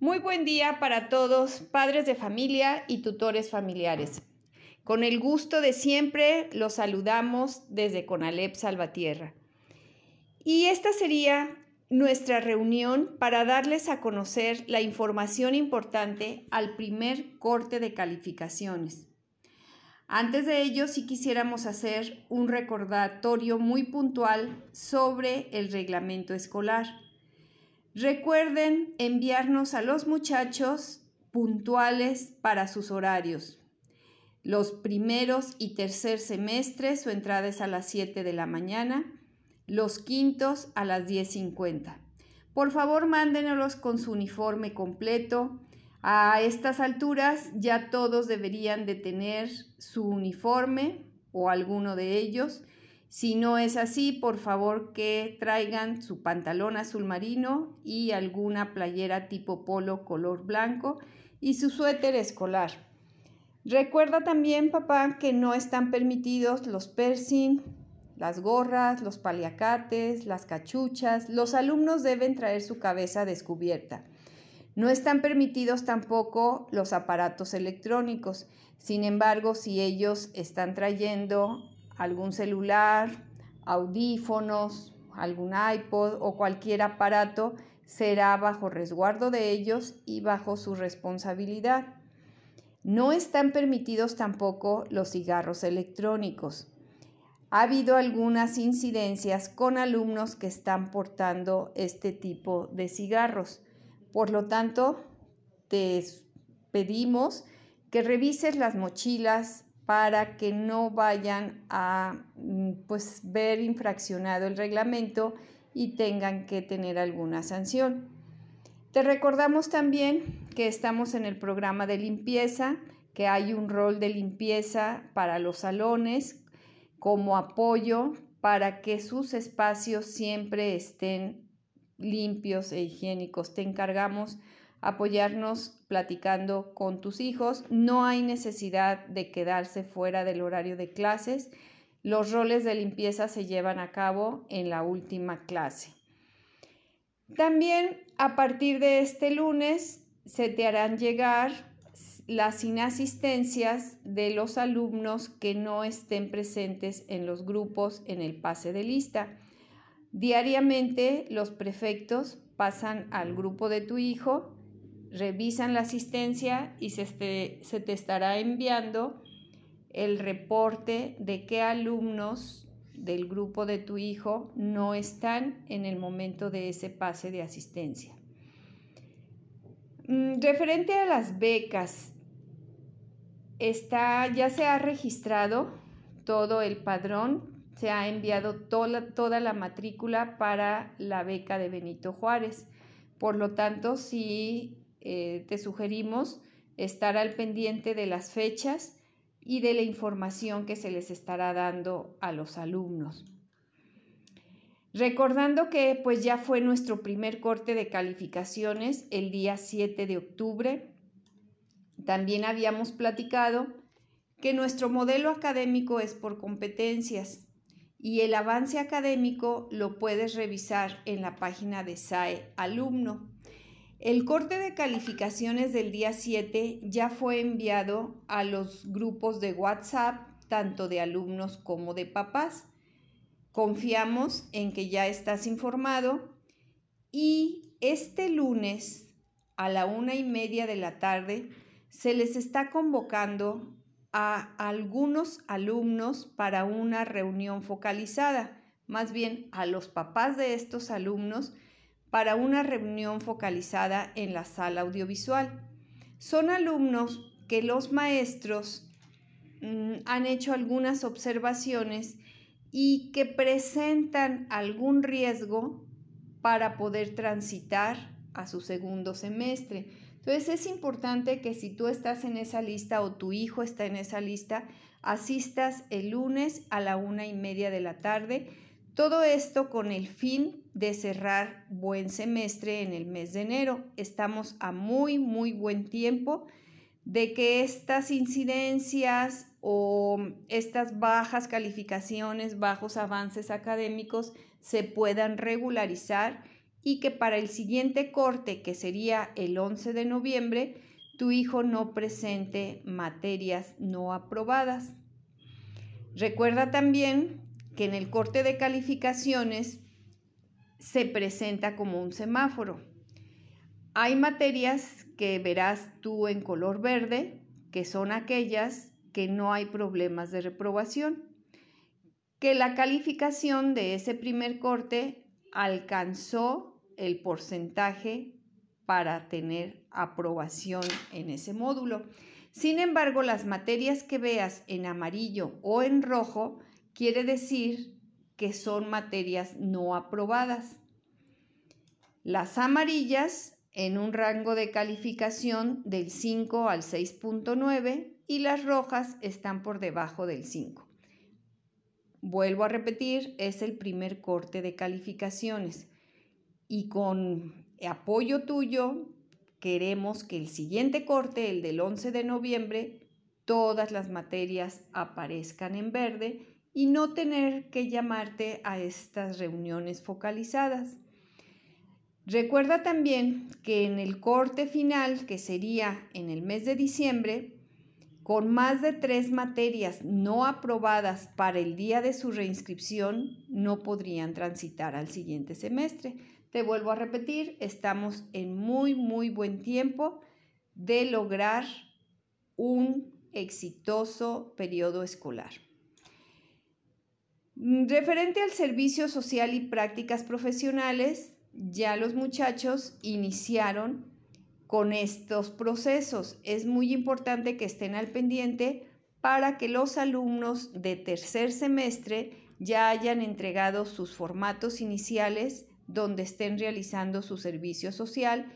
Muy buen día para todos, padres de familia y tutores familiares. Con el gusto de siempre los saludamos desde Conalep Salvatierra. Y esta sería nuestra reunión para darles a conocer la información importante al primer corte de calificaciones. Antes de ello, sí quisiéramos hacer un recordatorio muy puntual sobre el reglamento escolar. Recuerden enviarnos a los muchachos puntuales para sus horarios. Los primeros y tercer semestres su entrada es a las 7 de la mañana, los quintos a las 10.50. Por favor, mándenos con su uniforme completo. A estas alturas ya todos deberían de tener su uniforme o alguno de ellos si no es así, por favor que traigan su pantalón azul marino y alguna playera tipo polo color blanco y su suéter escolar. Recuerda también, papá, que no están permitidos los piercing, las gorras, los paliacates, las cachuchas. Los alumnos deben traer su cabeza descubierta. No están permitidos tampoco los aparatos electrónicos. Sin embargo, si ellos están trayendo algún celular, audífonos, algún iPod o cualquier aparato, será bajo resguardo de ellos y bajo su responsabilidad. No están permitidos tampoco los cigarros electrónicos. Ha habido algunas incidencias con alumnos que están portando este tipo de cigarros. Por lo tanto, te pedimos que revises las mochilas, para que no vayan a mm, pues, ver infraccionado el reglamento y tengan que tener alguna sanción. Te recordamos también que estamos en el programa de limpieza, que hay un rol de limpieza para los salones como apoyo para que sus espacios siempre estén limpios e higiénicos. Te encargamos apoyarnos platicando con tus hijos. No hay necesidad de quedarse fuera del horario de clases. Los roles de limpieza se llevan a cabo en la última clase. También a partir de este lunes se te harán llegar las inasistencias de los alumnos que no estén presentes en los grupos en el pase de lista. Diariamente los prefectos pasan al grupo de tu hijo revisan la asistencia y se, se te estará enviando el reporte de qué alumnos del grupo de tu hijo no están en el momento de ese pase de asistencia. Mm, referente a las becas, está, ya se ha registrado todo el padrón, se ha enviado toda la matrícula para la beca de Benito Juárez. Por lo tanto, si eh, te sugerimos estar al pendiente de las fechas y de la información que se les estará dando a los alumnos. Recordando que pues ya fue nuestro primer corte de calificaciones el día 7 de octubre, también habíamos platicado que nuestro modelo académico es por competencias y el avance académico lo puedes revisar en la página de SAE Alumno. El corte de calificaciones del día 7 ya fue enviado a los grupos de WhatsApp, tanto de alumnos como de papás. Confiamos en que ya estás informado y este lunes a la una y media de la tarde se les está convocando a algunos alumnos para una reunión focalizada, más bien a los papás de estos alumnos para una reunión focalizada en la sala audiovisual. Son alumnos que los maestros mm, han hecho algunas observaciones y que presentan algún riesgo para poder transitar a su segundo semestre. Entonces es importante que si tú estás en esa lista o tu hijo está en esa lista, asistas el lunes a la una y media de la tarde todo esto con el fin de cerrar buen semestre en el mes de enero. Estamos a muy, muy buen tiempo de que estas incidencias o estas bajas calificaciones, bajos avances académicos se puedan regularizar y que para el siguiente corte, que sería el 11 de noviembre, tu hijo no presente materias no aprobadas. Recuerda también que en el corte de calificaciones se presenta como un semáforo. Hay materias que verás tú en color verde, que son aquellas que no hay problemas de reprobación, que la calificación de ese primer corte alcanzó el porcentaje para tener aprobación en ese módulo. Sin embargo, las materias que veas en amarillo o en rojo quiere decir que son materias no aprobadas. Las amarillas en un rango de calificación del 5 al 6.9 y las rojas están por debajo del 5. Vuelvo a repetir, es el primer corte de calificaciones y con apoyo tuyo, queremos que el siguiente corte, el del 11 de noviembre, todas las materias aparezcan en verde y no tener que llamarte a estas reuniones focalizadas. Recuerda también que en el corte final, que sería en el mes de diciembre, con más de tres materias no aprobadas para el día de su reinscripción, no podrían transitar al siguiente semestre. Te vuelvo a repetir, estamos en muy, muy buen tiempo de lograr un exitoso periodo escolar. Mm, referente al servicio social y prácticas profesionales, ya los muchachos iniciaron con estos procesos. Es muy importante que estén al pendiente para que los alumnos de tercer semestre ya hayan entregado sus formatos iniciales donde estén realizando su servicio social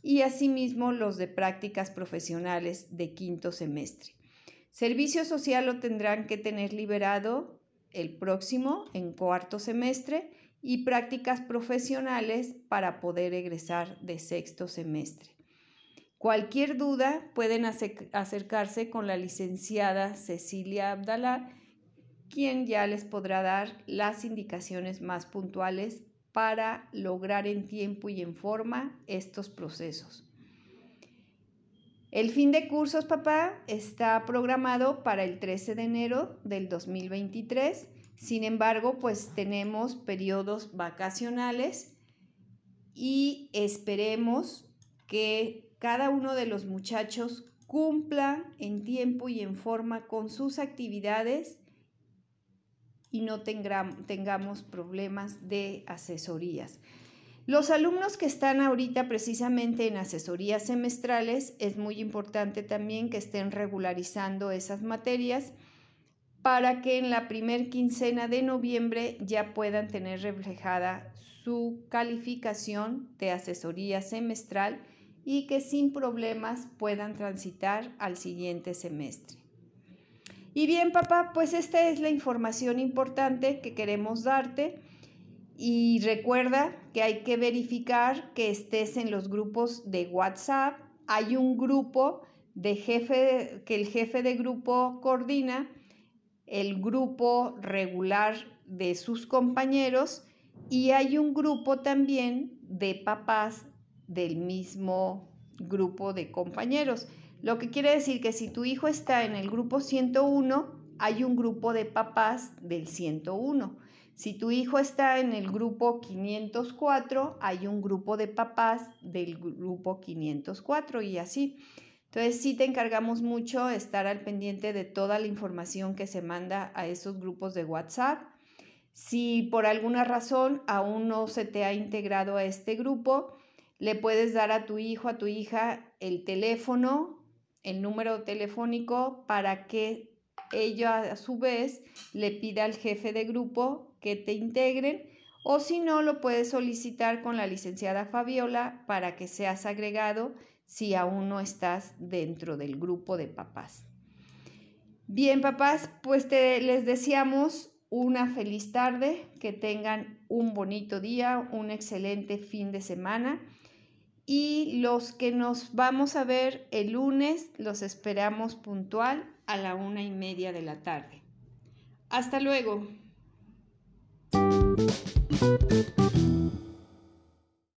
y asimismo los de prácticas profesionales de quinto semestre. Servicio social lo tendrán que tener liberado el próximo en cuarto semestre y prácticas profesionales para poder egresar de sexto semestre. Cualquier duda pueden acercarse con la licenciada Cecilia Abdalá, quien ya les podrá dar las indicaciones más puntuales para lograr en tiempo y en forma estos procesos. El fin de cursos, papá, está programado para el 13 de enero del 2023. Sin embargo, pues tenemos periodos vacacionales y esperemos que cada uno de los muchachos cumpla en tiempo y en forma con sus actividades y no tengamos problemas de asesorías. Los alumnos que están ahorita precisamente en asesorías semestrales, es muy importante también que estén regularizando esas materias para que en la primer quincena de noviembre ya puedan tener reflejada su calificación de asesoría semestral y que sin problemas puedan transitar al siguiente semestre. Y bien, papá, pues esta es la información importante que queremos darte. Y recuerda que hay que verificar que estés en los grupos de WhatsApp. Hay un grupo de jefe que el jefe de grupo coordina, el grupo regular de sus compañeros y hay un grupo también de papás del mismo grupo de compañeros. Lo que quiere decir que si tu hijo está en el grupo 101, hay un grupo de papás del 101. Si tu hijo está en el grupo 504, hay un grupo de papás del grupo 504 y así. Entonces sí te encargamos mucho estar al pendiente de toda la información que se manda a esos grupos de WhatsApp. Si por alguna razón aún no se te ha integrado a este grupo, le puedes dar a tu hijo, a tu hija el teléfono el número telefónico para que ella a su vez le pida al jefe de grupo que te integren o si no lo puedes solicitar con la licenciada Fabiola para que seas agregado si aún no estás dentro del grupo de papás. Bien, papás, pues te, les deseamos una feliz tarde, que tengan un bonito día, un excelente fin de semana y los que nos vamos a ver el lunes los esperamos puntual a la una y media de la tarde. Hasta luego.